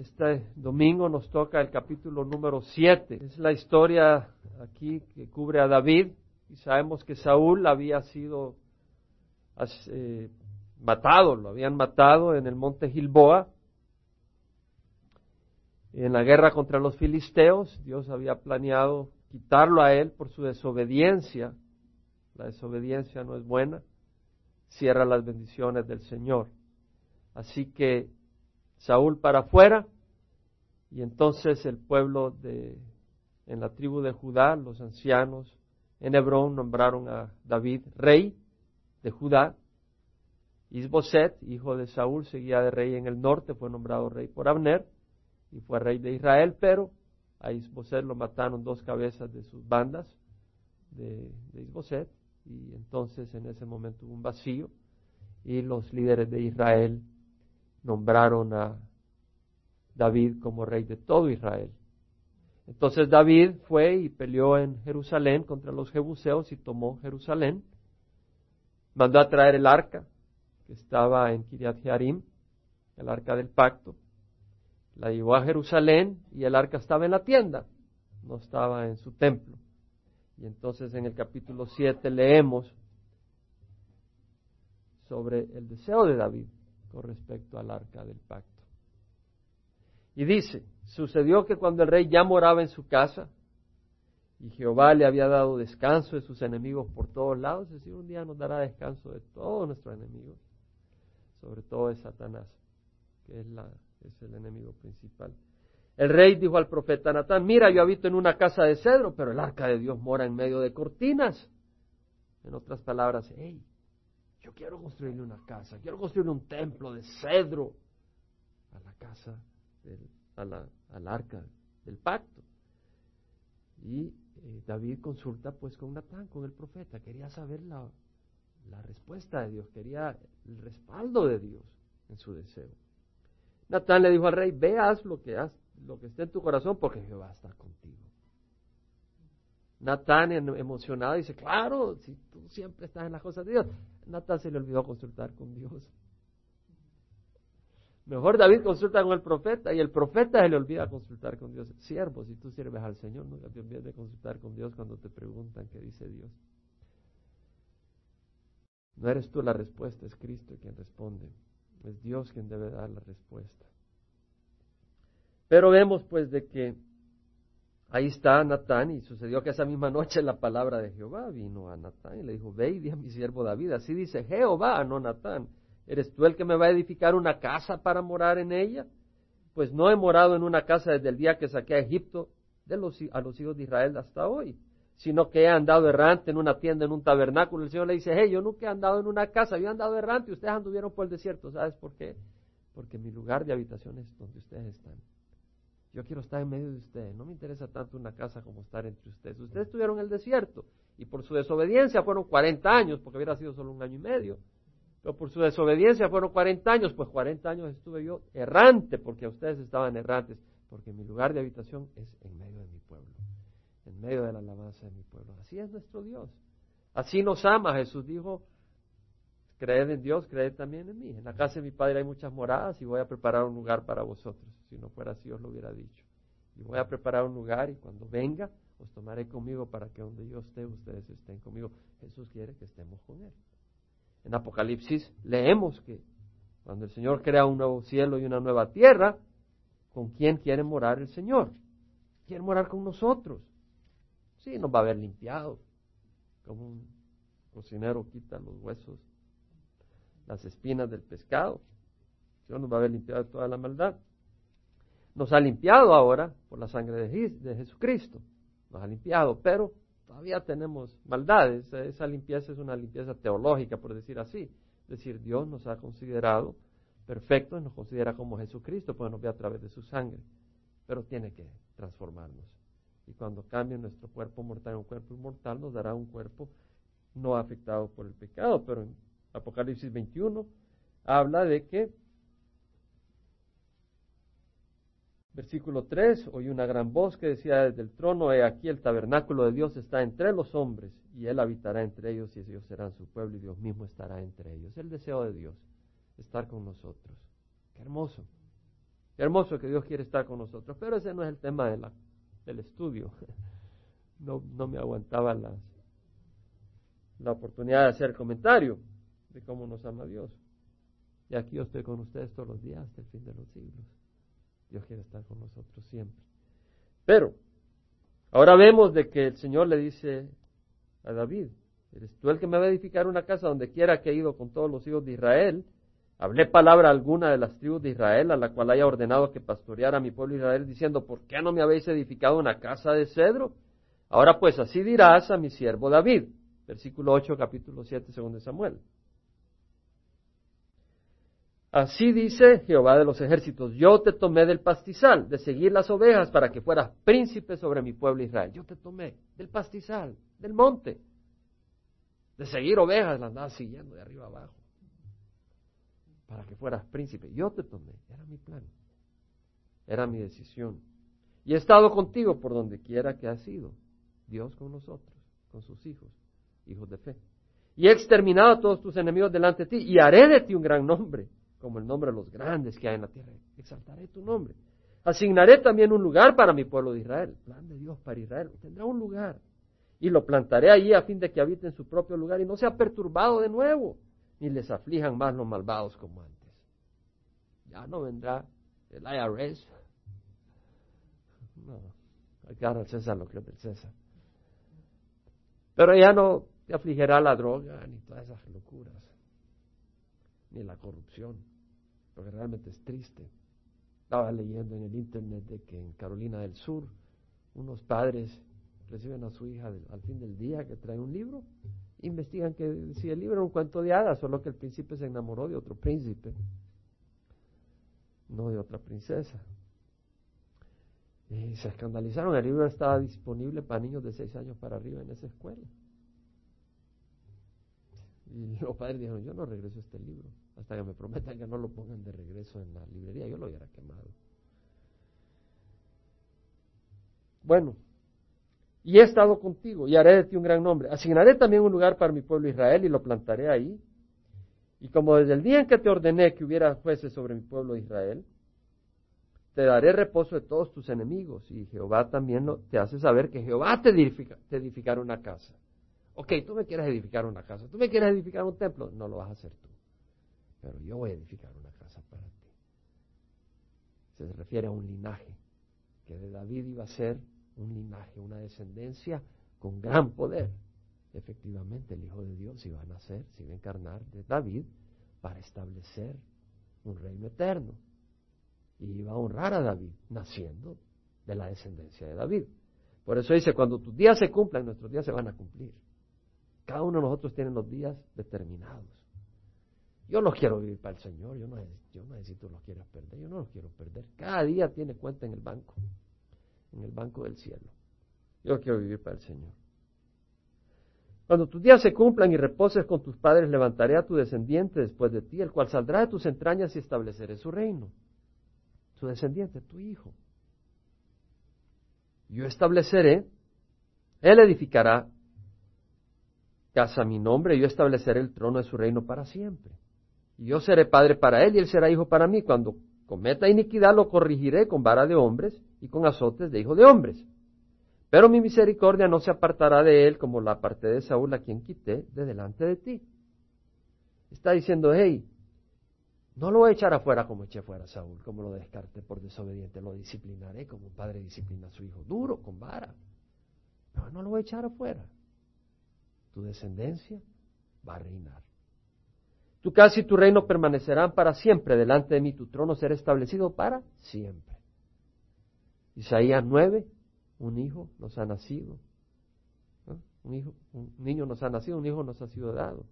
Este domingo nos toca el capítulo número 7. Es la historia aquí que cubre a David y sabemos que Saúl había sido eh, matado, lo habían matado en el monte Gilboa. En la guerra contra los filisteos, Dios había planeado quitarlo a él por su desobediencia. La desobediencia no es buena, cierra las bendiciones del Señor. Así que Saúl para afuera, y entonces el pueblo de, en la tribu de Judá, los ancianos en Hebrón nombraron a David rey de Judá. Isboset, hijo de Saúl, seguía de rey en el norte, fue nombrado rey por Abner y fue rey de Israel, pero a Isboset lo mataron dos cabezas de sus bandas de, de Isboset y entonces en ese momento hubo un vacío y los líderes de Israel nombraron a David como rey de todo Israel. Entonces David fue y peleó en Jerusalén contra los jebuseos y tomó Jerusalén. Mandó a traer el arca que estaba en Kiriat Jearim, el arca del pacto. La llevó a Jerusalén y el arca estaba en la tienda, no estaba en su templo. Y entonces en el capítulo 7 leemos sobre el deseo de David con respecto al arca del pacto. Y dice, sucedió que cuando el rey ya moraba en su casa y Jehová le había dado descanso de sus enemigos por todos lados, es decir, un día nos dará descanso de todos nuestros enemigos, sobre todo de Satanás, que es, la, es el enemigo principal. El rey dijo al profeta Natán, mira, yo habito en una casa de cedro, pero el arca de Dios mora en medio de cortinas. En otras palabras, hey, yo quiero construirle una casa, quiero construirle un templo de cedro a la casa, a la, al arca del pacto. Y eh, David consulta pues con Natán, con el profeta, quería saber la, la respuesta de Dios, quería el respaldo de Dios en su deseo. Natán le dijo al rey, veas lo que, has, lo que esté en tu corazón porque Jehová está contigo. Natán emocionado dice, claro, si tú siempre estás en las cosas de Dios. Natán se le olvidó consultar con Dios. Mejor David consulta con el profeta y el profeta se le olvida consultar con Dios. Siervo, si tú sirves al Señor, nunca te olvides de consultar con Dios cuando te preguntan qué dice Dios. No eres tú la respuesta, es Cristo quien responde. Es Dios quien debe dar la respuesta. Pero vemos pues de que Ahí está Natán y sucedió que esa misma noche la palabra de Jehová vino a Natán y le dijo, ve y di a mi siervo David, así dice Jehová, no Natán, ¿eres tú el que me va a edificar una casa para morar en ella? Pues no he morado en una casa desde el día que saqué a Egipto de los, a los hijos de Israel hasta hoy, sino que he andado errante en una tienda, en un tabernáculo. El Señor le dice, hey, yo nunca he andado en una casa, yo he andado errante, ustedes anduvieron por el desierto, ¿sabes por qué? Porque mi lugar de habitación es donde ustedes están. Yo quiero estar en medio de ustedes. No me interesa tanto una casa como estar entre ustedes. Ustedes estuvieron en el desierto y por su desobediencia fueron 40 años, porque hubiera sido solo un año y medio. Pero por su desobediencia fueron 40 años, pues 40 años estuve yo errante, porque ustedes estaban errantes, porque mi lugar de habitación es en medio de mi pueblo, en medio de la alabanza de mi pueblo. Así es nuestro Dios. Así nos ama. Jesús dijo, creed en Dios, creed también en mí. En la casa de mi Padre hay muchas moradas y voy a preparar un lugar para vosotros. Si no fuera así, os lo hubiera dicho. Y voy a preparar un lugar y cuando venga, os tomaré conmigo para que donde yo esté, ustedes estén conmigo. Jesús quiere que estemos con Él. En Apocalipsis leemos que cuando el Señor crea un nuevo cielo y una nueva tierra, ¿con quién quiere morar el Señor? Quiere morar con nosotros. Sí, nos va a haber limpiado, como un cocinero quita los huesos las espinas del pescado. Dios nos va a haber limpiado de toda la maldad. Nos ha limpiado ahora por la sangre de, Jesucristo. Nos ha limpiado, pero todavía tenemos maldades. Esa limpieza es una limpieza teológica, por decir así. Es decir, Dios nos ha considerado perfectos nos considera como Jesucristo, pues nos ve a través de su sangre. Pero tiene que transformarnos. Y cuando cambie nuestro cuerpo mortal en un cuerpo inmortal, nos dará un cuerpo no afectado por el pecado, pero Apocalipsis 21, habla de que, versículo 3, oí una gran voz que decía desde el trono, he aquí el tabernáculo de Dios está entre los hombres, y Él habitará entre ellos, y ellos serán su pueblo, y Dios mismo estará entre ellos. El deseo de Dios, estar con nosotros. Qué hermoso. Qué hermoso que Dios quiere estar con nosotros, pero ese no es el tema de la, del estudio. No, no me aguantaba la, la oportunidad de hacer comentario de cómo nos ama Dios. Y aquí yo estoy con ustedes todos los días hasta el fin de los siglos. Dios quiere estar con nosotros siempre. Pero, ahora vemos de que el Señor le dice a David, eres tú el que me va a edificar una casa donde quiera que he ido con todos los hijos de Israel. Hablé palabra alguna de las tribus de Israel a la cual haya ordenado que pastoreara a mi pueblo Israel, diciendo, ¿por qué no me habéis edificado una casa de cedro? Ahora pues así dirás a mi siervo David. Versículo 8, capítulo 7, segundo de Samuel. Así dice Jehová de los ejércitos, yo te tomé del pastizal, de seguir las ovejas para que fueras príncipe sobre mi pueblo Israel. Yo te tomé del pastizal, del monte, de seguir ovejas, las andabas siguiendo de arriba abajo, para que fueras príncipe. Yo te tomé, era mi plan, era mi decisión. Y he estado contigo por donde quiera que has ido, Dios con nosotros, con sus hijos, hijos de fe. Y he exterminado a todos tus enemigos delante de ti, y haré de ti un gran nombre como el nombre de los grandes que hay en la tierra. Exaltaré tu nombre. Asignaré también un lugar para mi pueblo de Israel. Plan de Dios para Israel. Tendrá un lugar. Y lo plantaré allí a fin de que habite en su propio lugar y no sea perturbado de nuevo, ni les aflijan más los malvados como antes. Ya no vendrá el IRS. No, dar al César lo que es del César. Pero ya no te afligirá la droga ni todas esas locuras, ni la corrupción porque realmente es triste. Estaba leyendo en el internet de que en Carolina del Sur unos padres reciben a su hija al fin del día que trae un libro, investigan que si el libro era un cuento de hadas, solo que el príncipe se enamoró de otro príncipe, no de otra princesa. Y se escandalizaron, el libro estaba disponible para niños de seis años para arriba en esa escuela. Y los padres dijeron, yo no regreso este libro hasta que me prometan que no lo pongan de regreso en la librería, yo lo hubiera quemado. Bueno, y he estado contigo y haré de ti un gran nombre. Asignaré también un lugar para mi pueblo Israel y lo plantaré ahí. Y como desde el día en que te ordené que hubiera jueces sobre mi pueblo Israel, te daré reposo de todos tus enemigos. Y Jehová también te hace saber que Jehová te, edifica, te una casa. Ok, tú me quieres edificar una casa, tú me quieres edificar un templo, no lo vas a hacer tú pero yo voy a edificar una casa para ti. Se refiere a un linaje, que de David iba a ser un linaje, una descendencia con gran poder. Efectivamente, el Hijo de Dios iba a nacer, se iba a encarnar de David para establecer un reino eterno. Y iba a honrar a David, naciendo de la descendencia de David. Por eso dice, cuando tus días se cumplan, nuestros días se van a cumplir. Cada uno de nosotros tiene los días determinados. Yo los quiero vivir para el Señor, yo no, yo no necesito los quieras perder, yo no los quiero perder. Cada día tiene cuenta en el banco, en el banco del cielo. Yo quiero vivir para el Señor. Cuando tus días se cumplan y reposes con tus padres, levantaré a tu descendiente después de ti, el cual saldrá de tus entrañas y estableceré su reino. Su descendiente, tu hijo. Yo estableceré, él edificará casa a mi nombre, yo estableceré el trono de su reino para siempre. Y yo seré padre para él y él será hijo para mí. Cuando cometa iniquidad lo corregiré con vara de hombres y con azotes de hijo de hombres. Pero mi misericordia no se apartará de él como la aparté de Saúl a quien quité de delante de ti. Está diciendo, hey, no lo voy a echar afuera como eché fuera a Saúl, como lo descarté por desobediente, lo disciplinaré como un padre disciplina a su hijo, duro, con vara. Pero no lo voy a echar afuera. Tu descendencia va a reinar. Tu casa y tu reino permanecerán para siempre. Delante de mí tu trono será establecido para siempre. Isaías 9, un hijo nos ha nacido. Un, hijo, un niño nos ha nacido, un hijo nos ha sido dado.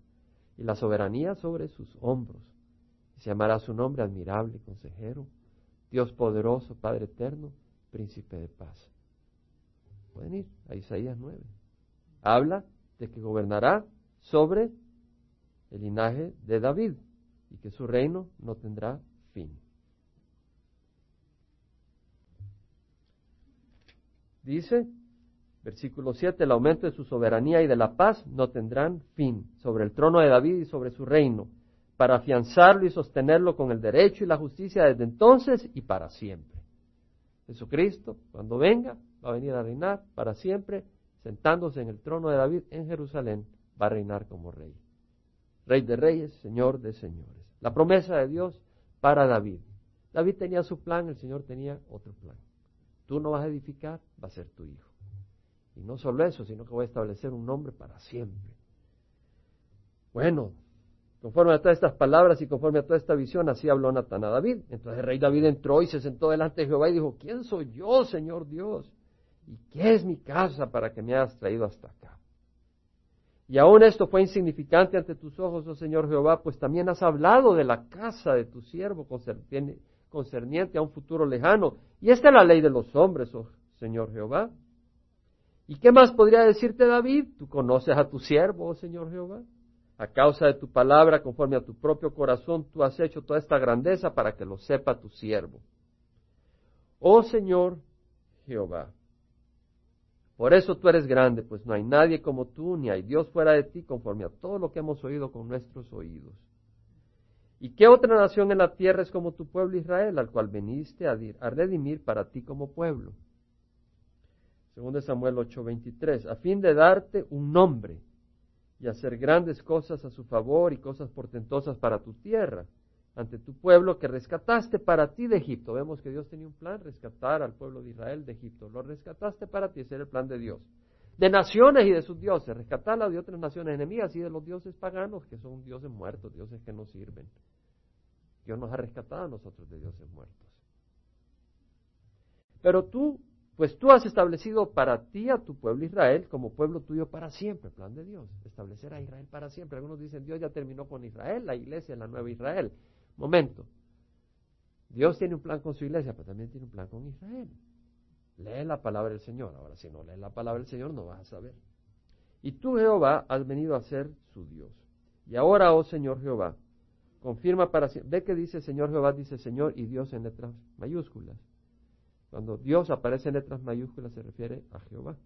Y la soberanía sobre sus hombros. se llamará su nombre admirable, consejero, Dios poderoso, Padre eterno, príncipe de paz. Pueden ir a Isaías 9. Habla de que gobernará sobre el linaje de David y que su reino no tendrá fin. Dice, versículo 7, el aumento de su soberanía y de la paz no tendrán fin sobre el trono de David y sobre su reino, para afianzarlo y sostenerlo con el derecho y la justicia desde entonces y para siempre. Jesucristo, cuando venga, va a venir a reinar para siempre, sentándose en el trono de David en Jerusalén, va a reinar como rey. Rey de reyes, Señor de señores. La promesa de Dios para David. David tenía su plan, el Señor tenía otro plan. Tú no vas a edificar, va a ser tu hijo. Y no solo eso, sino que voy a establecer un nombre para siempre. Bueno, conforme a todas estas palabras y conforme a toda esta visión, así habló Natán a David. Entonces el rey David entró y se sentó delante de Jehová y dijo, ¿quién soy yo, Señor Dios? ¿Y qué es mi casa para que me hayas traído hasta acá? Y aún esto fue insignificante ante tus ojos, oh Señor Jehová, pues también has hablado de la casa de tu siervo concerniente a un futuro lejano. Y esta es la ley de los hombres, oh Señor Jehová. ¿Y qué más podría decirte David? Tú conoces a tu siervo, oh Señor Jehová. A causa de tu palabra, conforme a tu propio corazón, tú has hecho toda esta grandeza para que lo sepa tu siervo. Oh Señor Jehová, por eso tú eres grande, pues no hay nadie como tú, ni hay Dios fuera de ti, conforme a todo lo que hemos oído con nuestros oídos. ¿Y qué otra nación en la tierra es como tu pueblo Israel, al cual veniste a, redimir para ti como pueblo? Según de Samuel 8:23, a fin de darte un nombre y hacer grandes cosas a su favor y cosas portentosas para tu tierra ante tu pueblo que rescataste para ti de Egipto. Vemos que Dios tenía un plan, rescatar al pueblo de Israel de Egipto. Lo rescataste para ti, ese era el plan de Dios. De naciones y de sus dioses, rescatarla de otras naciones enemigas y de los dioses paganos, que son dioses muertos, dioses que no sirven. Dios nos ha rescatado a nosotros de dioses muertos. Pero tú, pues tú has establecido para ti a tu pueblo Israel como pueblo tuyo para siempre, plan de Dios, establecer a Israel para siempre. Algunos dicen, Dios ya terminó con Israel, la iglesia es la nueva Israel. Momento. Dios tiene un plan con su iglesia, pero también tiene un plan con Israel. Lee la palabra del Señor. Ahora, si no lees la palabra del Señor, no vas a saber. Y tú, Jehová, has venido a ser su Dios. Y ahora, oh Señor Jehová, confirma para siempre. Ve que dice Señor Jehová, dice Señor y Dios en letras mayúsculas. Cuando Dios aparece en letras mayúsculas se refiere a Jehová.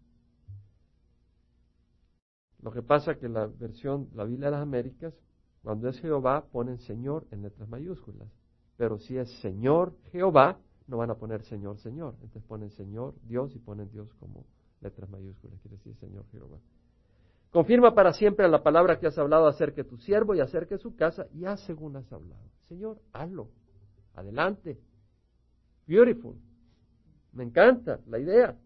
Lo que pasa que la versión, la Biblia de las Américas, cuando es Jehová, ponen Señor en letras mayúsculas. Pero si es Señor Jehová, no van a poner Señor, Señor. Entonces ponen Señor Dios y ponen Dios como letras mayúsculas. Quiere decir Señor Jehová. Confirma para siempre la palabra que has hablado acerca de tu siervo y acerca de su casa y haz según has hablado. Señor, hazlo. Adelante. Beautiful. Me encanta la idea.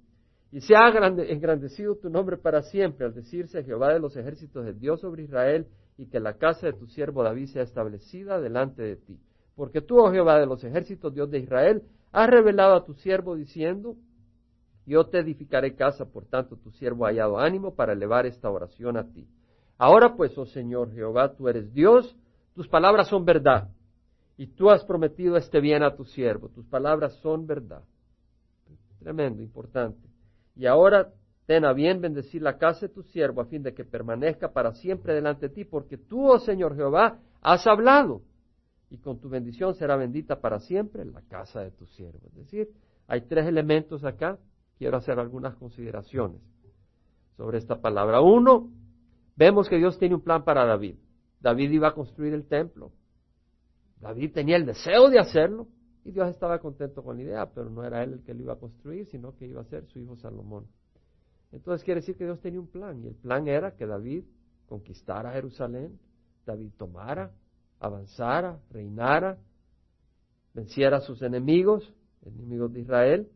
Y se ha engrandecido tu nombre para siempre al decirse Jehová de los ejércitos, el Dios sobre Israel, y que la casa de tu siervo David sea establecida delante de ti. Porque tú, oh Jehová de los ejércitos, Dios de Israel, has revelado a tu siervo diciendo, yo te edificaré casa, por tanto tu siervo ha hallado ánimo para elevar esta oración a ti. Ahora pues, oh Señor Jehová, tú eres Dios, tus palabras son verdad, y tú has prometido este bien a tu siervo, tus palabras son verdad. Tremendo, importante. Y ahora Ten a bien bendecir la casa de tu siervo a fin de que permanezca para siempre delante de ti, porque tú, oh Señor Jehová, has hablado, y con tu bendición será bendita para siempre la casa de tu siervo. Es decir, hay tres elementos acá. Quiero hacer algunas consideraciones sobre esta palabra. Uno, vemos que Dios tiene un plan para David. David iba a construir el templo. David tenía el deseo de hacerlo y Dios estaba contento con la idea, pero no era él el que lo iba a construir, sino que iba a ser su hijo Salomón. Entonces quiere decir que Dios tenía un plan y el plan era que David conquistara Jerusalén, David tomara, avanzara, reinara, venciera a sus enemigos, enemigos de Israel,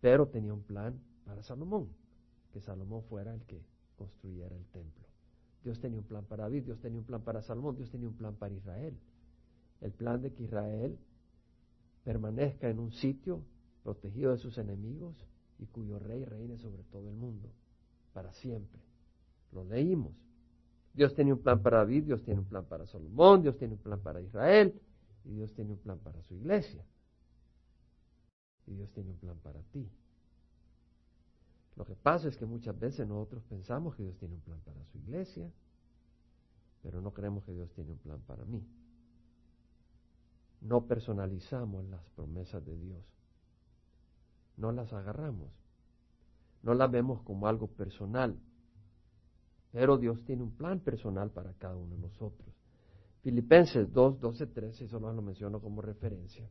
pero tenía un plan para Salomón, que Salomón fuera el que construyera el templo. Dios tenía un plan para David, Dios tenía un plan para Salomón, Dios tenía un plan para Israel. El plan de que Israel permanezca en un sitio protegido de sus enemigos, y cuyo rey reine sobre todo el mundo, para siempre. Lo leímos. Dios tiene un plan para David, Dios tiene un plan para Salomón, Dios tiene un plan para Israel, y Dios tiene un plan para su iglesia. Y Dios tiene un plan para ti. Lo que pasa es que muchas veces nosotros pensamos que Dios tiene un plan para su iglesia, pero no creemos que Dios tiene un plan para mí. No personalizamos las promesas de Dios no las agarramos, no las vemos como algo personal. Pero Dios tiene un plan personal para cada uno de nosotros. Filipenses 2, 12, 13, solo lo menciono como referencia.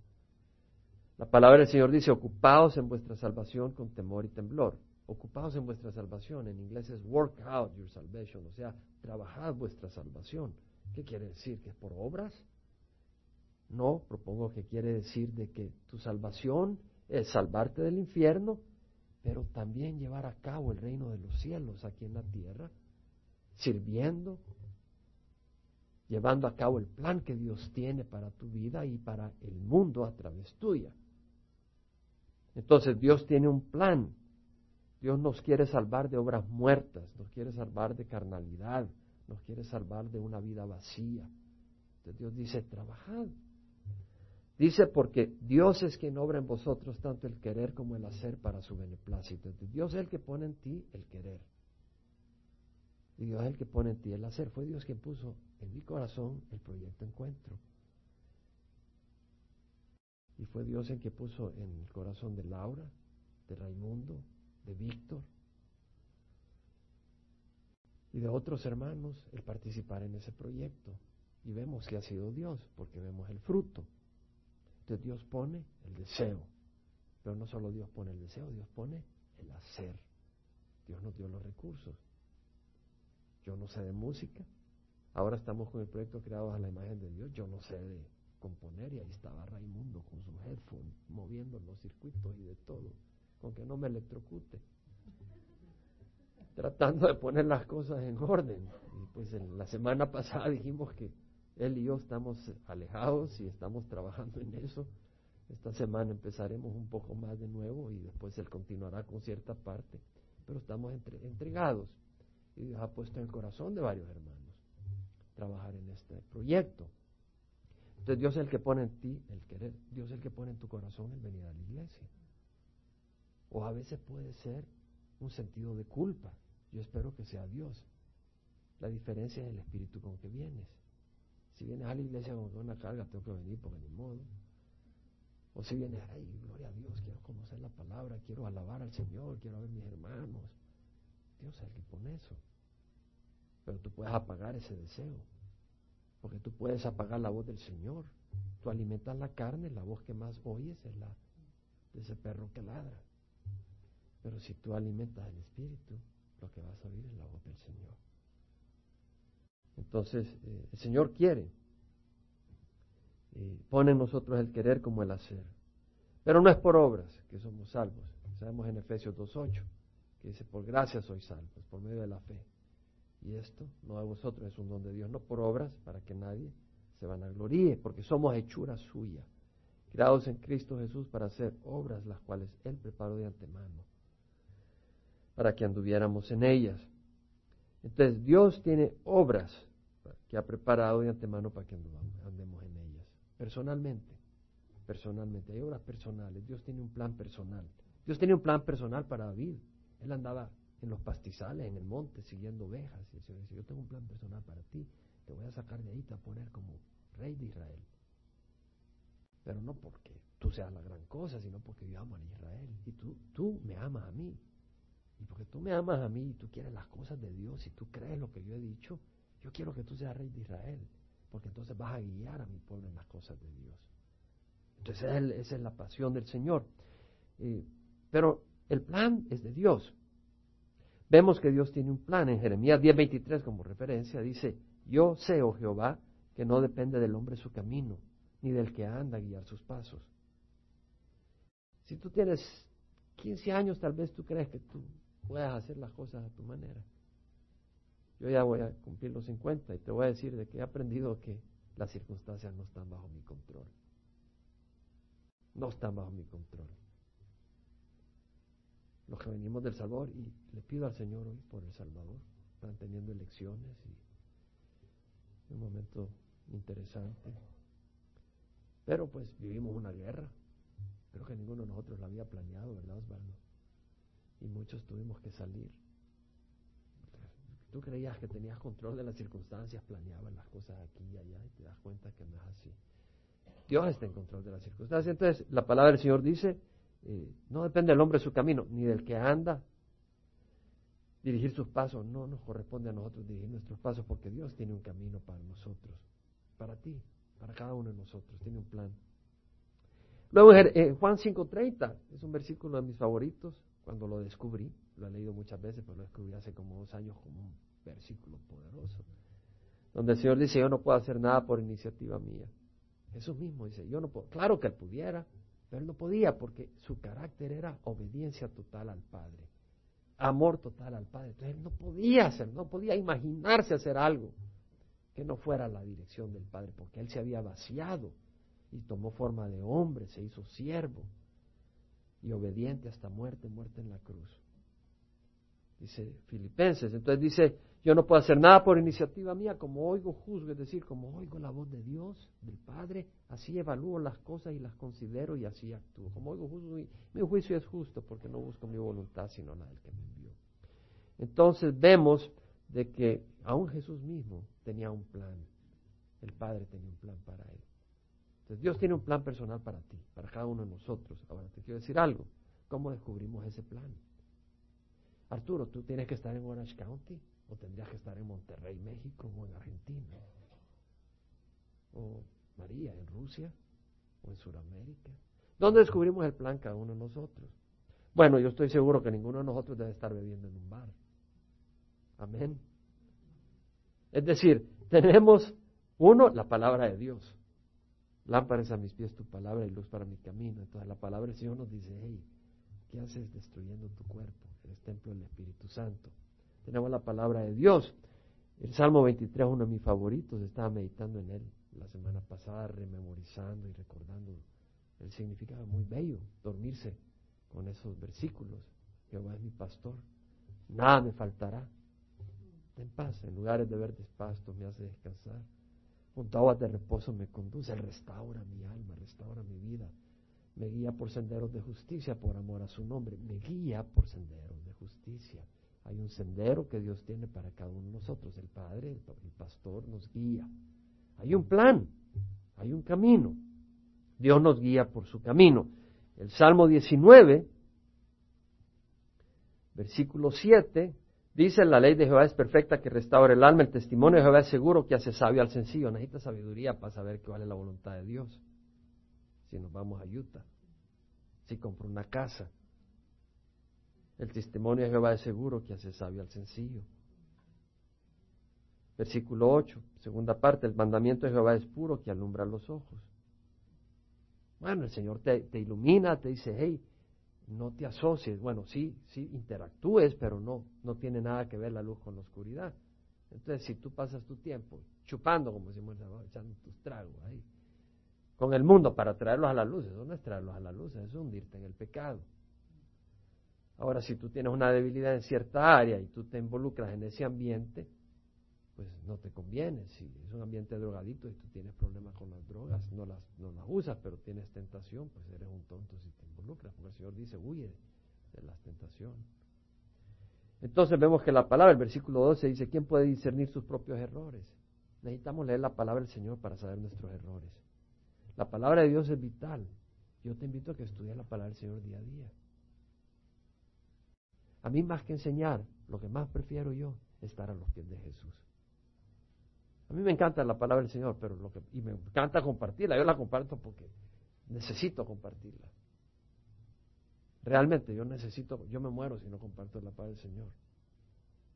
La palabra del Señor dice, ocupados en vuestra salvación con temor y temblor. Ocupados en vuestra salvación, en inglés es work out your salvation, o sea, trabajad vuestra salvación. ¿Qué quiere decir? ¿Que es por obras? No, propongo que quiere decir de que tu salvación es salvarte del infierno, pero también llevar a cabo el reino de los cielos aquí en la tierra, sirviendo, llevando a cabo el plan que Dios tiene para tu vida y para el mundo a través tuya. Entonces Dios tiene un plan. Dios nos quiere salvar de obras muertas, nos quiere salvar de carnalidad, nos quiere salvar de una vida vacía. Entonces Dios dice, trabajad. Dice porque Dios es quien obra en vosotros tanto el querer como el hacer para su beneplácito. Dios es el que pone en ti el querer. Y Dios es el que pone en ti el hacer. Fue Dios quien puso en mi corazón el proyecto Encuentro. Y fue Dios el que puso en el corazón de Laura, de Raimundo, de Víctor y de otros hermanos el participar en ese proyecto. Y vemos que ha sido Dios, porque vemos el fruto. Dios pone el deseo. Pero no solo Dios pone el deseo, Dios pone el hacer. Dios nos dio los recursos. Yo no sé de música. Ahora estamos con el proyecto creado a la imagen de Dios. Yo no sé de componer y ahí estaba Raimundo con su headphone moviendo los circuitos y de todo, con que no me electrocute. Tratando de poner las cosas en orden. Y pues la semana pasada dijimos que él y yo estamos alejados y estamos trabajando en eso. Esta semana empezaremos un poco más de nuevo y después él continuará con cierta parte. Pero estamos entregados y Dios ha puesto en el corazón de varios hermanos trabajar en este proyecto. Entonces Dios es el que pone en ti el querer, Dios es el que pone en tu corazón el venir a la iglesia. O a veces puede ser un sentido de culpa. Yo espero que sea Dios. La diferencia es el espíritu con que vienes. Si vienes a la iglesia con una carga, tengo que venir porque ni modo. O si vienes, ay, gloria a Dios, quiero conocer la palabra, quiero alabar al Señor, quiero ver mis hermanos. Dios es el que pone eso. Pero tú puedes apagar ese deseo, porque tú puedes apagar la voz del Señor. Tú alimentas la carne, la voz que más oyes es la de ese perro que ladra. Pero si tú alimentas el Espíritu, lo que vas a oír es la voz del Señor. Entonces, eh, el Señor quiere. Eh, pone en nosotros el querer como el hacer. Pero no es por obras que somos salvos. Sabemos en Efesios 2.8, que dice, por gracia sois salvos, por medio de la fe. Y esto, no de vosotros, es un don de Dios, no por obras, para que nadie se vanagloríe, porque somos hechura suya, creados en Cristo Jesús para hacer obras las cuales Él preparó de antemano, para que anduviéramos en ellas. Entonces, Dios tiene obras que ha preparado de antemano para que andemos en ellas, personalmente, personalmente, hay obras personales, Dios tiene un plan personal. Dios tiene un plan personal para David, él andaba en los pastizales, en el monte, siguiendo ovejas. Y el Señor dice, yo tengo un plan personal para ti, te voy a sacar de ahí, te voy a poner como rey de Israel. Pero no porque tú seas la gran cosa, sino porque yo amo a Israel. Y tú, tú me amas a mí. Y porque tú me amas a mí y tú quieres las cosas de Dios y tú crees lo que yo he dicho, yo quiero que tú seas rey de Israel. Porque entonces vas a guiar a mi pueblo en las cosas de Dios. Entonces esa es la pasión del Señor. Eh, pero el plan es de Dios. Vemos que Dios tiene un plan. En Jeremías 10:23 como referencia dice, yo sé, oh Jehová, que no depende del hombre su camino, ni del que anda a guiar sus pasos. Si tú tienes 15 años, tal vez tú crees que tú puedas hacer las cosas a tu manera. Yo ya voy a cumplir los 50 y te voy a decir de que he aprendido que las circunstancias no están bajo mi control. No están bajo mi control los que venimos del Salvador y le pido al Señor hoy por El Salvador. Están teniendo elecciones y un momento interesante. Pero pues vivimos una guerra. Creo que ninguno de nosotros la había planeado, ¿verdad, Osvaldo? Y muchos tuvimos que salir. Tú creías que tenías control de las circunstancias, planeabas las cosas aquí y allá y te das cuenta que no es así. Dios está en control de las circunstancias. Entonces, la palabra del Señor dice, eh, no depende del hombre su camino, ni del que anda dirigir sus pasos. No nos corresponde a nosotros dirigir nuestros pasos porque Dios tiene un camino para nosotros. para ti, para cada uno de nosotros, tiene un plan. Luego en Juan 5.30, es un versículo de mis favoritos, cuando lo descubrí, lo he leído muchas veces, pero lo descubrí hace como dos años como un versículo poderoso, donde el Señor dice, yo no puedo hacer nada por iniciativa mía. Jesús mismo dice, yo no puedo, claro que él pudiera, pero él no podía porque su carácter era obediencia total al Padre, amor total al Padre. Entonces él no podía hacer, no podía imaginarse hacer algo que no fuera la dirección del Padre, porque él se había vaciado y tomó forma de hombre, se hizo siervo y obediente hasta muerte, muerte en la cruz. Dice Filipenses. Entonces dice, yo no puedo hacer nada por iniciativa mía, como oigo juzgo, es decir, como oigo la voz de Dios, del Padre, así evalúo las cosas y las considero y así actúo. Como oigo juzgo, mi, mi juicio es justo porque no busco mi voluntad, sino la del que me envió. Entonces vemos de que aún Jesús mismo tenía un plan. El Padre tenía un plan para él. Dios tiene un plan personal para ti, para cada uno de nosotros. Ahora te quiero decir algo. ¿Cómo descubrimos ese plan? Arturo, ¿tú tienes que estar en Orange County? ¿O tendrías que estar en Monterrey, México? ¿O en Argentina? ¿O María, en Rusia? ¿O en Sudamérica? ¿Dónde descubrimos el plan cada uno de nosotros? Bueno, yo estoy seguro que ninguno de nosotros debe estar bebiendo en un bar. Amén. Es decir, tenemos, uno, la palabra de Dios. Lámparas a mis pies tu palabra y luz para mi camino. Entonces la palabra del Señor nos dice, hey, ¿qué haces destruyendo tu cuerpo? Eres templo del Espíritu Santo. Tenemos la palabra de Dios. El Salmo 23 es uno de mis favoritos. Estaba meditando en él la semana pasada, rememorizando y recordando el significado muy bello, dormirse con esos versículos. Jehová es mi pastor, nada me faltará. En paz, en lugares de verdes pastos me hace descansar Junto aguas de reposo me conduce, restaura mi alma, restaura mi vida. Me guía por senderos de justicia por amor a su nombre. Me guía por senderos de justicia. Hay un sendero que Dios tiene para cada uno de nosotros. El Padre, el pastor nos guía. Hay un plan, hay un camino. Dios nos guía por su camino. El Salmo 19, versículo 7, Dice, la ley de Jehová es perfecta que restaura el alma, el testimonio de Jehová es seguro que hace sabio al sencillo. Necesita sabiduría para saber cuál es la voluntad de Dios. Si nos vamos a Utah, si compro una casa. El testimonio de Jehová es seguro que hace sabio al sencillo. Versículo 8, segunda parte, el mandamiento de Jehová es puro que alumbra los ojos. Bueno, el Señor te, te ilumina, te dice, hey, no te asocies, bueno, sí, sí, interactúes, pero no, no tiene nada que ver la luz con la oscuridad. Entonces, si tú pasas tu tiempo chupando, como decimos, echando tus tragos ahí, con el mundo para traerlos a la luz, eso no es traerlos a la luz, eso es hundirte en el pecado. Ahora, si tú tienes una debilidad en cierta área y tú te involucras en ese ambiente, pues no te conviene. Si es un ambiente drogadito y tú tienes problemas con las drogas, no las, no las usas, pero tienes tentación, pues eres un tonto si te involucras, porque el Señor dice, huye de las tentaciones. Entonces vemos que la palabra, el versículo 12 dice, ¿quién puede discernir sus propios errores? Necesitamos leer la palabra del Señor para saber nuestros errores. La palabra de Dios es vital. Yo te invito a que estudies la palabra del Señor día a día. A mí más que enseñar, lo que más prefiero yo es estar a los pies de Jesús. A mí me encanta la palabra del Señor, pero lo que, y me encanta compartirla. Yo la comparto porque necesito compartirla. Realmente yo necesito, yo me muero si no comparto la palabra del Señor.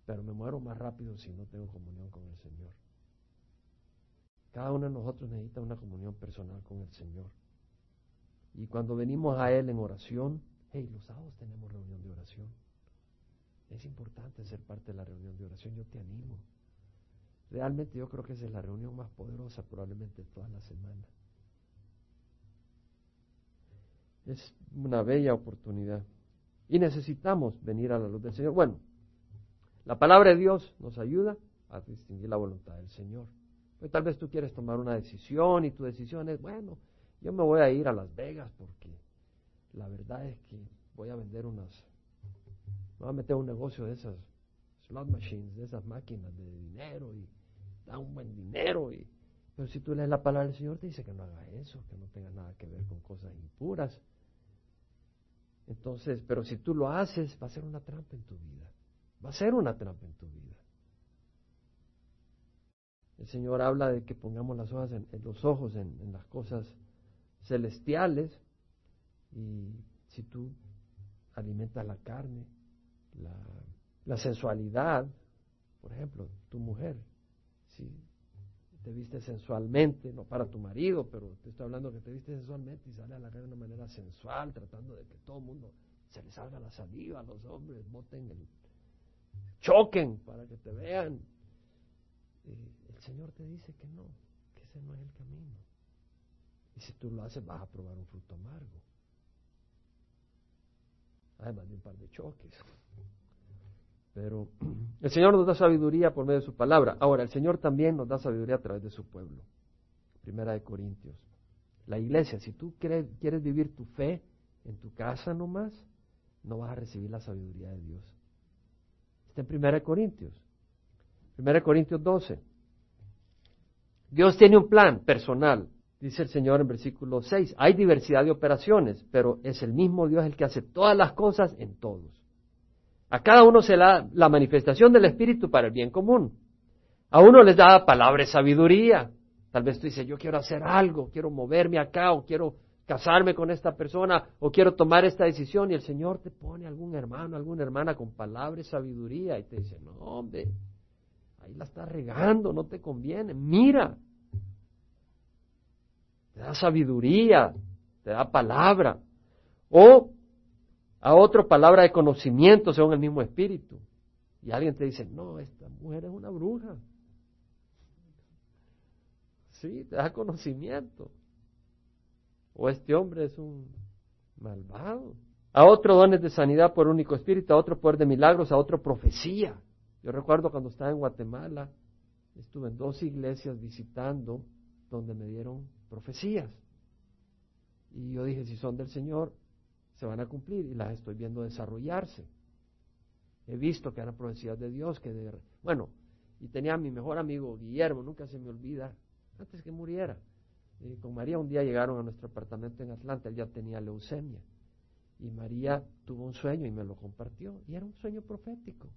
Pero me muero más rápido si no tengo comunión con el Señor. Cada uno de nosotros necesita una comunión personal con el Señor. Y cuando venimos a Él en oración, hey, los sábados tenemos reunión de oración. Es importante ser parte de la reunión de oración. Yo te animo. Realmente yo creo que esa es la reunión más poderosa probablemente de toda la semana. Es una bella oportunidad. Y necesitamos venir a la luz del Señor. Bueno, la palabra de Dios nos ayuda a distinguir la voluntad del Señor. Pues tal vez tú quieres tomar una decisión y tu decisión es, bueno, yo me voy a ir a Las Vegas porque la verdad es que voy a vender unas, me voy a meter un negocio de esas slot machines, de esas máquinas de dinero y da un buen dinero. Y, pero si tú lees la palabra del Señor, te dice que no hagas eso, que no tenga nada que ver con cosas impuras. Entonces, pero si tú lo haces, va a ser una trampa en tu vida. Va a ser una trampa en tu vida. El Señor habla de que pongamos las ojos en, los ojos en, las cosas celestiales y si tú alimentas la carne, la sensualidad, por ejemplo, tu mujer, si te viste sensualmente, no para tu marido, pero te estoy hablando que te viste sensualmente y sale a la calle de una manera sensual, tratando de que todo el mundo se le salga la saliva a los hombres, boten el, choquen para que te vean. el Señor te dice que no, que ese no es el camino. Y si tú lo haces vas a probar un fruto amargo. Además de un par de choques. Pero el Señor nos da sabiduría por medio de su palabra. Ahora, el Señor también nos da sabiduría a través de su pueblo. Primera de Corintios. La iglesia, si tú quieres, quieres vivir tu fe en tu casa nomás, no vas a recibir la sabiduría de Dios. Está en Primera de Corintios. Primera de Corintios 12. Dios tiene un plan personal, dice el Señor en versículo 6. Hay diversidad de operaciones, pero es el mismo Dios el que hace todas las cosas en todos. A cada uno se da la manifestación del Espíritu para el bien común. A uno les da palabra de sabiduría. Tal vez tú dices, yo quiero hacer algo, quiero moverme acá, o quiero casarme con esta persona, o quiero tomar esta decisión, y el Señor te pone algún hermano, alguna hermana con palabra de sabiduría, y te dice, no, hombre, ahí la estás regando, no te conviene, mira. Te da sabiduría, te da palabra. O a otro palabra de conocimiento según el mismo espíritu. Y alguien te dice, no, esta mujer es una bruja. Sí, te da conocimiento. O este hombre es un malvado. A otro dones de sanidad por único espíritu, a otro poder de milagros, a otro profecía. Yo recuerdo cuando estaba en Guatemala, estuve en dos iglesias visitando donde me dieron profecías. Y yo dije, si son del Señor, se van a cumplir y las estoy viendo desarrollarse. He visto que eran profecías de Dios, que de, bueno, y tenía a mi mejor amigo Guillermo, nunca se me olvida, antes que muriera. Eh, con María un día llegaron a nuestro apartamento en Atlanta, él ya tenía leucemia. Y María tuvo un sueño y me lo compartió, y era un sueño profético.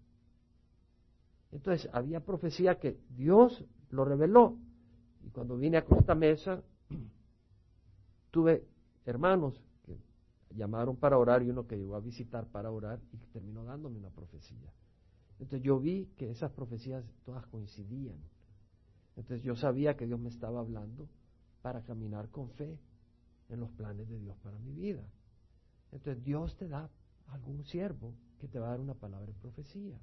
Entonces, había profecía que Dios lo reveló. Y cuando vine a esta mesa, tuve hermanos llamaron para orar y uno que llegó a visitar para orar y terminó dándome una profecía. Entonces yo vi que esas profecías todas coincidían. Entonces yo sabía que Dios me estaba hablando para caminar con fe en los planes de Dios para mi vida. Entonces Dios te da algún siervo que te va a dar una palabra de profecía.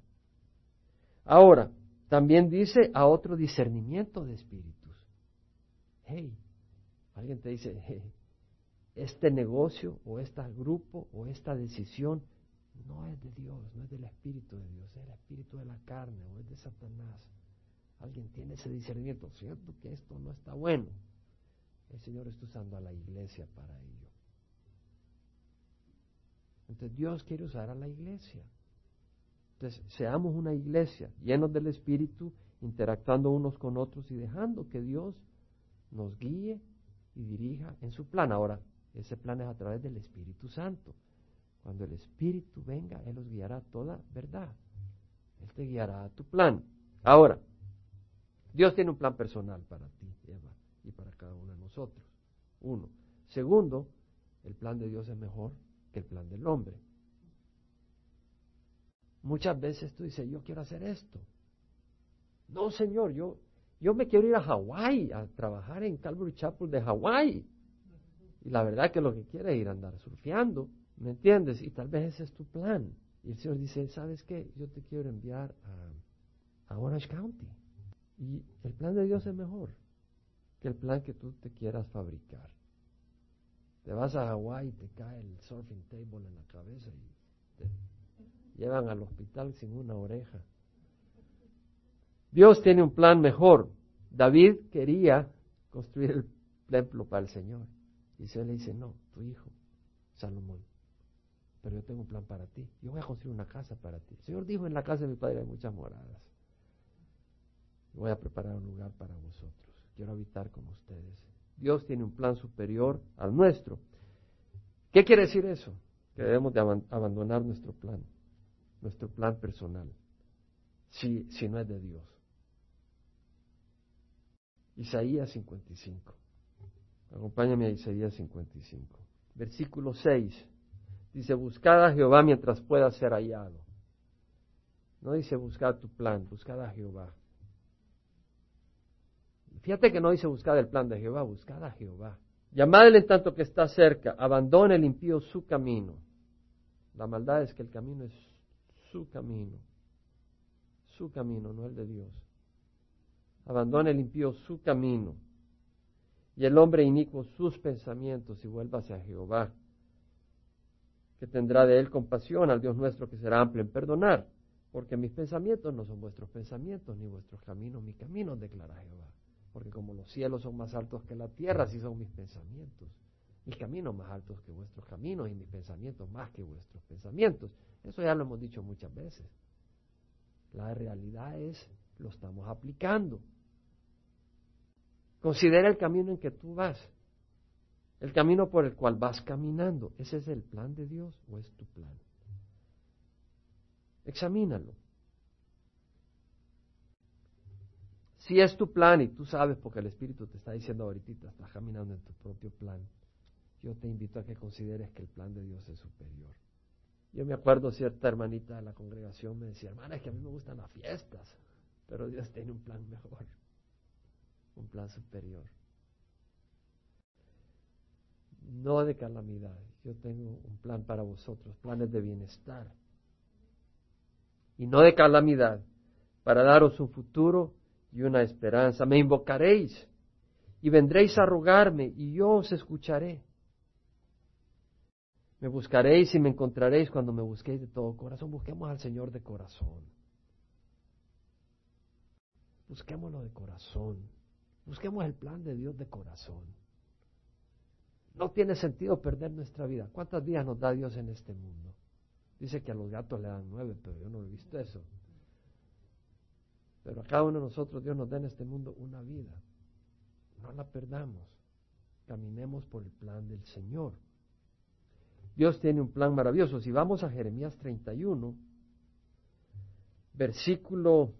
Ahora, también dice a otro discernimiento de espíritus. Hey, alguien te dice, hey, este negocio o este grupo o esta decisión no es de Dios, no es del Espíritu de Dios, es el Espíritu de la carne o es de Satanás. Alguien tiene ese discernimiento, cierto que esto no está bueno. El Señor está usando a la iglesia para ello. Entonces Dios quiere usar a la iglesia. Entonces seamos una iglesia llenos del Espíritu, interactuando unos con otros y dejando que Dios nos guíe y dirija en su plan. Ahora, ese plan es a través del Espíritu Santo. Cuando el Espíritu venga, Él os guiará toda verdad. Él te guiará a tu plan. Ahora, Dios tiene un plan personal para ti, Eva, y para cada uno de nosotros. Uno. Segundo, el plan de Dios es mejor que el plan del hombre. Muchas veces tú dices, yo quiero hacer esto. No, Señor, yo, yo me quiero ir a Hawái a trabajar en Calvary Chapel de Hawái. Y la verdad que lo que quiere es ir a andar surfeando, ¿me entiendes? Y tal vez ese es tu plan. Y el Señor dice, ¿sabes qué? Yo te quiero enviar a, a Orange County. Y el plan de Dios es mejor que el plan que tú te quieras fabricar. Te vas a Hawái y te cae el surfing table en la cabeza y te llevan al hospital sin una oreja. Dios tiene un plan mejor. David quería construir el templo para el Señor. Y Señor le dice, no, tu hijo, Salomón, pero yo tengo un plan para ti. Yo voy a construir una casa para ti. El Señor dijo, en la casa de mi padre hay muchas moradas. Voy a preparar un lugar para vosotros. Quiero habitar con ustedes. Dios tiene un plan superior al nuestro. ¿Qué quiere decir eso? Que debemos de abandonar nuestro plan, nuestro plan personal, si, si no es de Dios. Isaías 55. Acompáñame a Isaías 55. Versículo 6. Dice, buscad a Jehová mientras pueda ser hallado. No dice buscad tu plan, buscad a Jehová. Fíjate que no dice buscad el plan de Jehová, buscad a Jehová. Llamadle en tanto que está cerca, abandone el impío su camino. La maldad es que el camino es su camino, su camino, no el de Dios. Abandone el impío su camino y el hombre inicuo sus pensamientos y vuelva hacia Jehová, que tendrá de él compasión al Dios nuestro que será amplio en perdonar, porque mis pensamientos no son vuestros pensamientos, ni vuestros caminos mi camino, declara Jehová, porque como los cielos son más altos que la tierra, así son mis pensamientos, mis caminos más altos que vuestros caminos y mis pensamientos más que vuestros pensamientos. Eso ya lo hemos dicho muchas veces. La realidad es, lo estamos aplicando. Considera el camino en que tú vas, el camino por el cual vas caminando. ¿Ese es el plan de Dios o es tu plan? Examínalo. Si es tu plan y tú sabes porque el Espíritu te está diciendo ahorita, estás caminando en tu propio plan, yo te invito a que consideres que el plan de Dios es superior. Yo me acuerdo cierta hermanita de la congregación me decía, hermana, es que a mí me gustan las fiestas, pero Dios tiene un plan mejor un plan superior. No de calamidad. Yo tengo un plan para vosotros, planes de bienestar. Y no de calamidad, para daros un futuro y una esperanza. Me invocaréis y vendréis a rogarme y yo os escucharé. Me buscaréis y me encontraréis cuando me busquéis de todo corazón. Busquemos al Señor de corazón. Busquémoslo de corazón. Busquemos el plan de Dios de corazón. No tiene sentido perder nuestra vida. ¿Cuántos días nos da Dios en este mundo? Dice que a los gatos le dan nueve, pero yo no he visto eso. Pero a cada uno de nosotros Dios nos da en este mundo una vida. No la perdamos. Caminemos por el plan del Señor. Dios tiene un plan maravilloso. Si vamos a Jeremías 31, versículo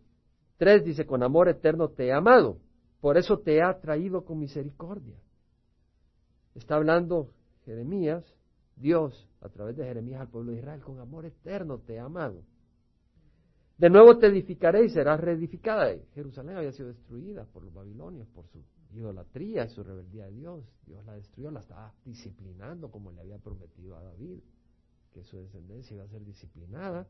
3 dice, con amor eterno te he amado. Por eso te ha traído con misericordia. Está hablando Jeremías, Dios, a través de Jeremías al pueblo de Israel, con amor eterno te ha amado. De nuevo te edificaré y serás reedificada. Jerusalén había sido destruida por los babilonios, por su idolatría su rebeldía de Dios. Dios la destruyó, la estaba disciplinando como le había prometido a David, que su descendencia iba a ser disciplinada.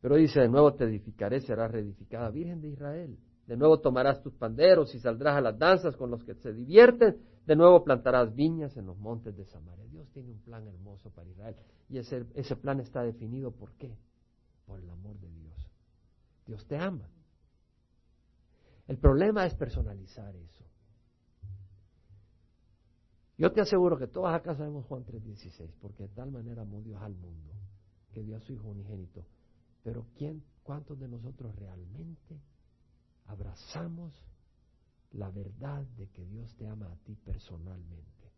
Pero dice, de nuevo te edificaré, serás reedificada, Virgen de Israel. De nuevo tomarás tus panderos y saldrás a las danzas con los que se divierten. De nuevo plantarás viñas en los montes de Samaria. Dios tiene un plan hermoso para Israel. Y ese, ese plan está definido por qué? Por el amor de Dios. Dios te ama. El problema es personalizar eso. Yo te aseguro que todas acá sabemos Juan 3:16, porque de tal manera amó Dios al mundo, que dio a su Hijo unigénito. Pero ¿quién, cuántos de nosotros realmente abrazamos la verdad de que Dios te ama a ti personalmente.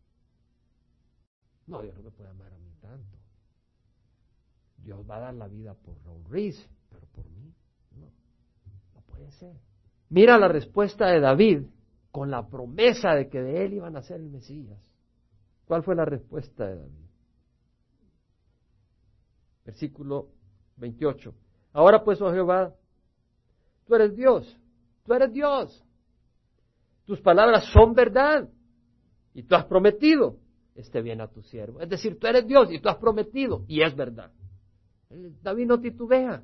No, Dios no me puede amar a mí tanto. Dios va a dar la vida por Raúl Reese, pero por mí no, no puede ser. Mira la respuesta de David con la promesa de que de él iban a ser el Mesías. ¿Cuál fue la respuesta de David? Versículo 28. Ahora pues, oh Jehová, tú eres Dios Tú eres Dios. Tus palabras son verdad. Y tú has prometido esté bien a tu siervo. Es decir, tú eres Dios y tú has prometido y es verdad. David no titubea.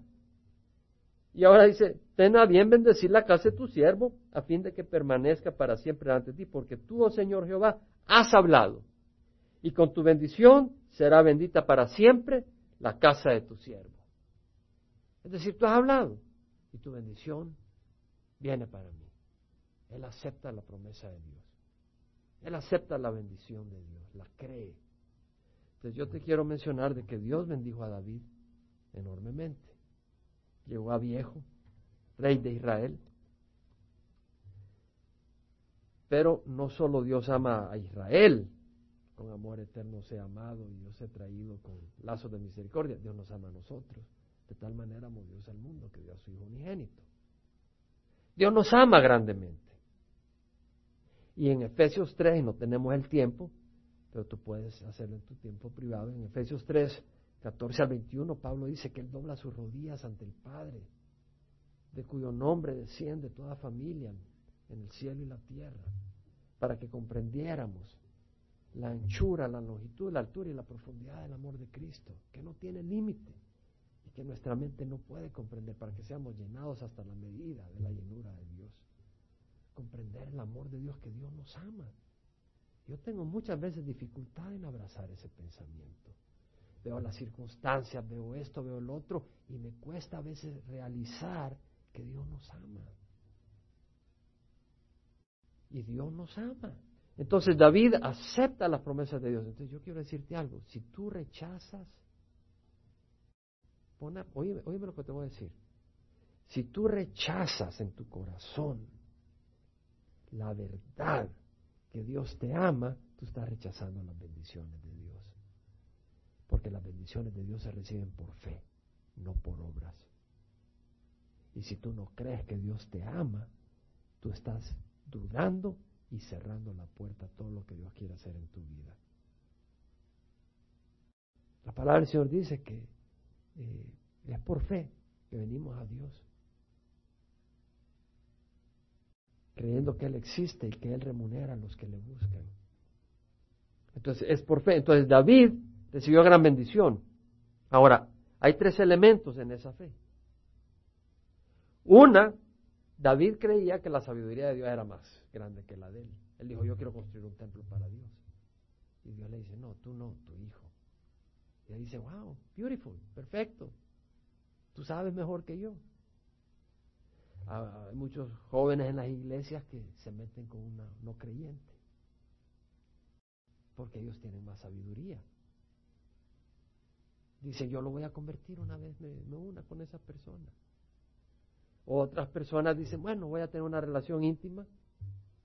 Y ahora dice, ten a bien bendecir la casa de tu siervo a fin de que permanezca para siempre ante ti, porque tú, oh Señor Jehová, has hablado. Y con tu bendición será bendita para siempre la casa de tu siervo. Es decir, tú has hablado y tu bendición viene para mí. Él acepta la promesa de Dios. Él acepta la bendición de Dios, la cree. Entonces yo te quiero mencionar de que Dios bendijo a David enormemente. Llegó a viejo, rey de Israel. Pero no solo Dios ama a Israel, con amor eterno se ha amado y se ha traído con lazos de misericordia, Dios nos ama a nosotros. De tal manera amó Dios al mundo que dio a su Hijo unigénito. Dios nos ama grandemente. Y en Efesios 3, no tenemos el tiempo, pero tú puedes hacerlo en tu tiempo privado. En Efesios 3, 14 al 21, Pablo dice que él dobla sus rodillas ante el Padre, de cuyo nombre desciende toda familia en el cielo y la tierra, para que comprendiéramos la anchura, la longitud, la altura y la profundidad del amor de Cristo, que no tiene límite que nuestra mente no puede comprender para que seamos llenados hasta la medida de la llenura de Dios. Comprender el amor de Dios, que Dios nos ama. Yo tengo muchas veces dificultad en abrazar ese pensamiento. Veo las circunstancias, veo esto, veo el otro, y me cuesta a veces realizar que Dios nos ama. Y Dios nos ama. Entonces David acepta las promesas de Dios. Entonces yo quiero decirte algo. Si tú rechazas, pon oíme, lo que te voy a decir. Si tú rechazas en tu corazón la verdad que Dios te ama, tú estás rechazando las bendiciones de Dios. Porque las bendiciones de Dios se reciben por fe, no por obras. Y si tú no crees que Dios te ama, tú estás dudando y cerrando la puerta a todo lo que Dios quiere hacer en tu vida. La palabra del Señor dice que eh, es por fe que venimos a Dios, creyendo que Él existe y que Él remunera a los que le buscan. Entonces es por fe. Entonces David recibió gran bendición. Ahora, hay tres elementos en esa fe. Una David creía que la sabiduría de Dios era más grande que la de él. Él dijo, yo quiero construir un templo para Dios. Y Dios le dice, no, tú no, tu hijo. Y él dice, wow, beautiful, perfecto. Tú sabes mejor que yo. Hay muchos jóvenes en las iglesias que se meten con una no creyente. Porque ellos tienen más sabiduría. Dice, yo lo voy a convertir una vez, me, me una con esa persona. Otras personas dicen, bueno, voy a tener una relación íntima,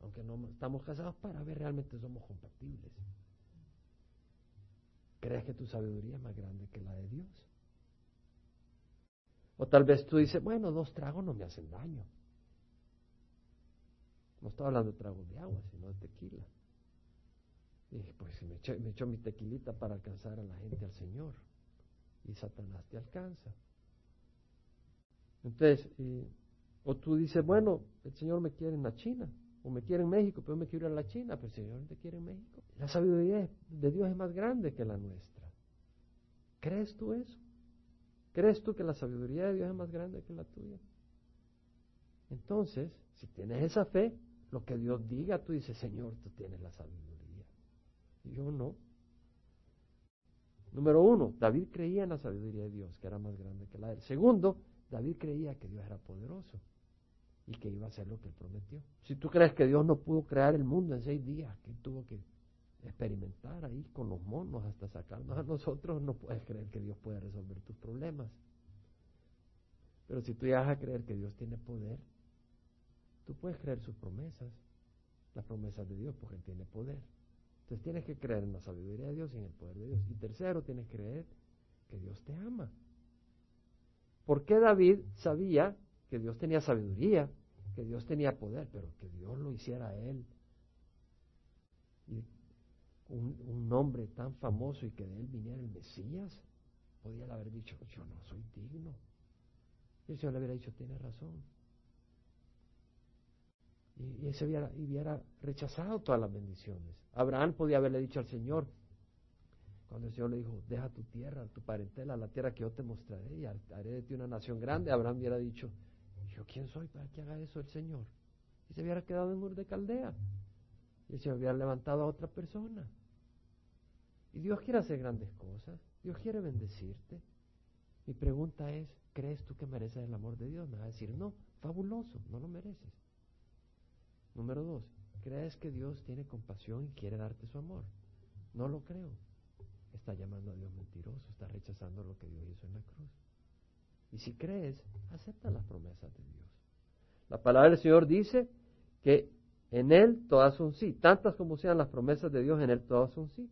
aunque no estamos casados, para ver realmente somos compatibles. ¿Crees que tu sabiduría es más grande que la de Dios? O tal vez tú dices, bueno, dos tragos no me hacen daño. No estoy hablando de tragos de agua, sino de tequila. Y pues me echo, me echo mi tequilita para alcanzar a la gente al Señor. Y Satanás te alcanza. Entonces, o tú dices, bueno, el Señor me quiere en la China, o me quiere en México, pero me quiero ir a la China, pero el Señor te quiere en México. La sabiduría de Dios es más grande que la nuestra. ¿Crees tú eso? ¿Crees tú que la sabiduría de Dios es más grande que la tuya? Entonces, si tienes esa fe, lo que Dios diga, tú dices, Señor, tú tienes la sabiduría. Y yo no. Número uno, David creía en la sabiduría de Dios, que era más grande que la de él. Segundo, David creía que Dios era poderoso y que iba a hacer lo que él prometió. Si tú crees que Dios no pudo crear el mundo en seis días, que tuvo que experimentar ahí con los monos hasta sacarnos a nosotros, no puedes creer que Dios puede resolver tus problemas. Pero si tú llegas a creer que Dios tiene poder, tú puedes creer sus promesas, las promesas de Dios, porque Él tiene poder. Entonces tienes que creer en la sabiduría de Dios y en el poder de Dios. Y tercero, tienes que creer que Dios te ama. ¿Por qué David sabía que Dios tenía sabiduría, que Dios tenía poder, pero que Dios lo hiciera a él? Y un, nombre tan famoso y que de él viniera el Mesías, podía haber dicho, yo no soy digno. Y el Señor le hubiera dicho, tiene razón. Y, y, hubiera, hubiera rechazado todas las bendiciones. Abraham podía haberle dicho al Señor, cuando el Señor le dijo, deja tu tierra, tu parentela, la tierra que yo te mostraré y haré de ti una nación grande, Abraham hubiera dicho, ¿yo quién soy para que haga eso el Señor? Y se hubiera quedado en Ur de Caldea. Y se hubiera levantado a otra persona. Y Dios quiere hacer grandes cosas. Dios quiere bendecirte. Mi pregunta es, ¿crees tú que mereces el amor de Dios? Me va a decir, no, fabuloso, no lo mereces. Número dos, ¿crees que Dios tiene compasión y quiere darte su amor? No lo creo está llamando a Dios mentiroso, está rechazando lo que Dios hizo en la cruz. Y si crees, acepta las promesas de Dios. La palabra del Señor dice que en Él todas son sí, tantas como sean las promesas de Dios, en Él todas son sí.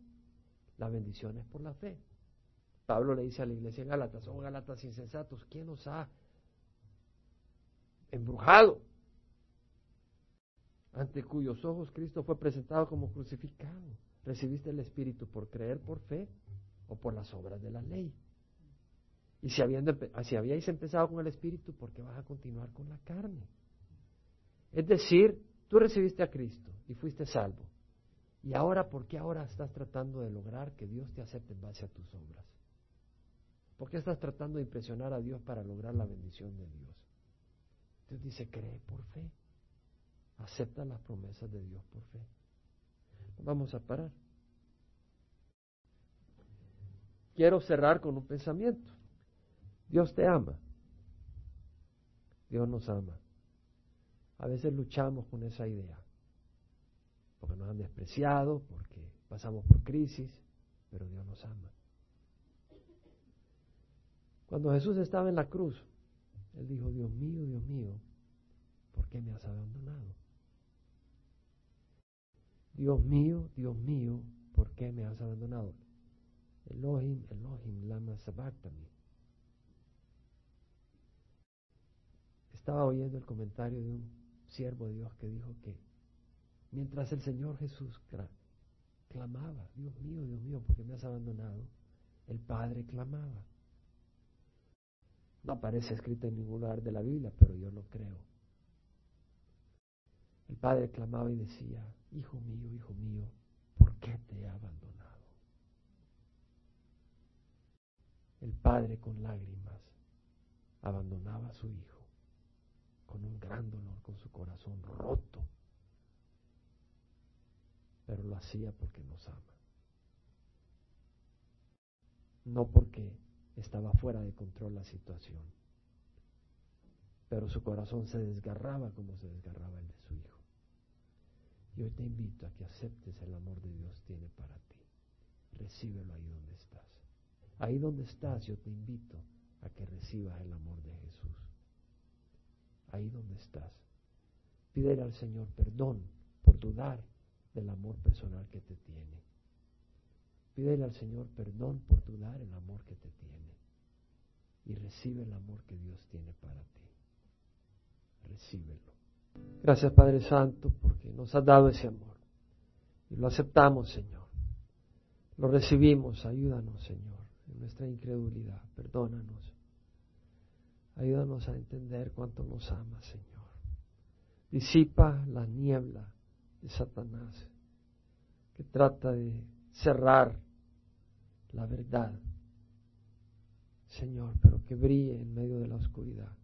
La bendición es por la fe. Pablo le dice a la iglesia en Gálatas, oh Gálatas insensatos, ¿quién os ha embrujado ante cuyos ojos Cristo fue presentado como crucificado. Recibiste el Espíritu por creer por fe o por las obras de la ley. Y si, si habíais empezado con el Espíritu, ¿por qué vas a continuar con la carne? Es decir, tú recibiste a Cristo y fuiste salvo. ¿Y ahora por qué ahora estás tratando de lograr que Dios te acepte en base a tus obras? ¿Por qué estás tratando de impresionar a Dios para lograr la bendición de Dios? Entonces dice, cree por fe. Acepta las promesas de Dios por fe. Vamos a parar. Quiero cerrar con un pensamiento. Dios te ama. Dios nos ama. A veces luchamos con esa idea, porque nos han despreciado, porque pasamos por crisis, pero Dios nos ama. Cuando Jesús estaba en la cruz, Él dijo, Dios mío, Dios mío, ¿por qué me has abandonado? Dios mío, Dios mío, ¿por qué me has abandonado? Elohim, Elohim, lama sabachthani. Estaba oyendo el comentario de un siervo de Dios que dijo que mientras el Señor Jesús clamaba, Dios mío, Dios mío, ¿por qué me has abandonado? El Padre clamaba. No aparece escrito en ningún lugar de la Biblia, pero yo lo creo. El Padre clamaba y decía, Hijo mío, hijo mío, ¿por qué te he abandonado? El Padre con lágrimas abandonaba a su Hijo con un gran dolor, con su corazón roto, pero lo hacía porque nos ama. No porque estaba fuera de control la situación, pero su corazón se desgarraba como se desgarraba el de su hijo. Y hoy te invito a que aceptes el amor de Dios tiene para ti. Recíbelo ahí donde estás. Ahí donde estás yo te invito a que recibas el amor de Jesús ahí donde estás. Pídele al Señor perdón por dudar del amor personal que te tiene. Pídele al Señor perdón por dudar el amor que te tiene. Y recibe el amor que Dios tiene para ti. Recíbelo. Gracias Padre Santo porque nos has dado ese amor. Y lo aceptamos, Señor. Lo recibimos. Ayúdanos, Señor, en nuestra incredulidad. Perdónanos. Ayúdanos a entender cuánto nos ama, Señor. Disipa la niebla de Satanás que trata de cerrar la verdad, Señor, pero que brille en medio de la oscuridad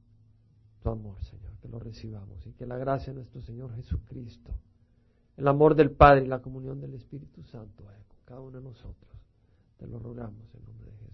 tu amor, Señor, que lo recibamos y que la gracia de nuestro Señor Jesucristo, el amor del Padre y la comunión del Espíritu Santo haya con cada uno de nosotros. Te lo rogamos en nombre de Jesús.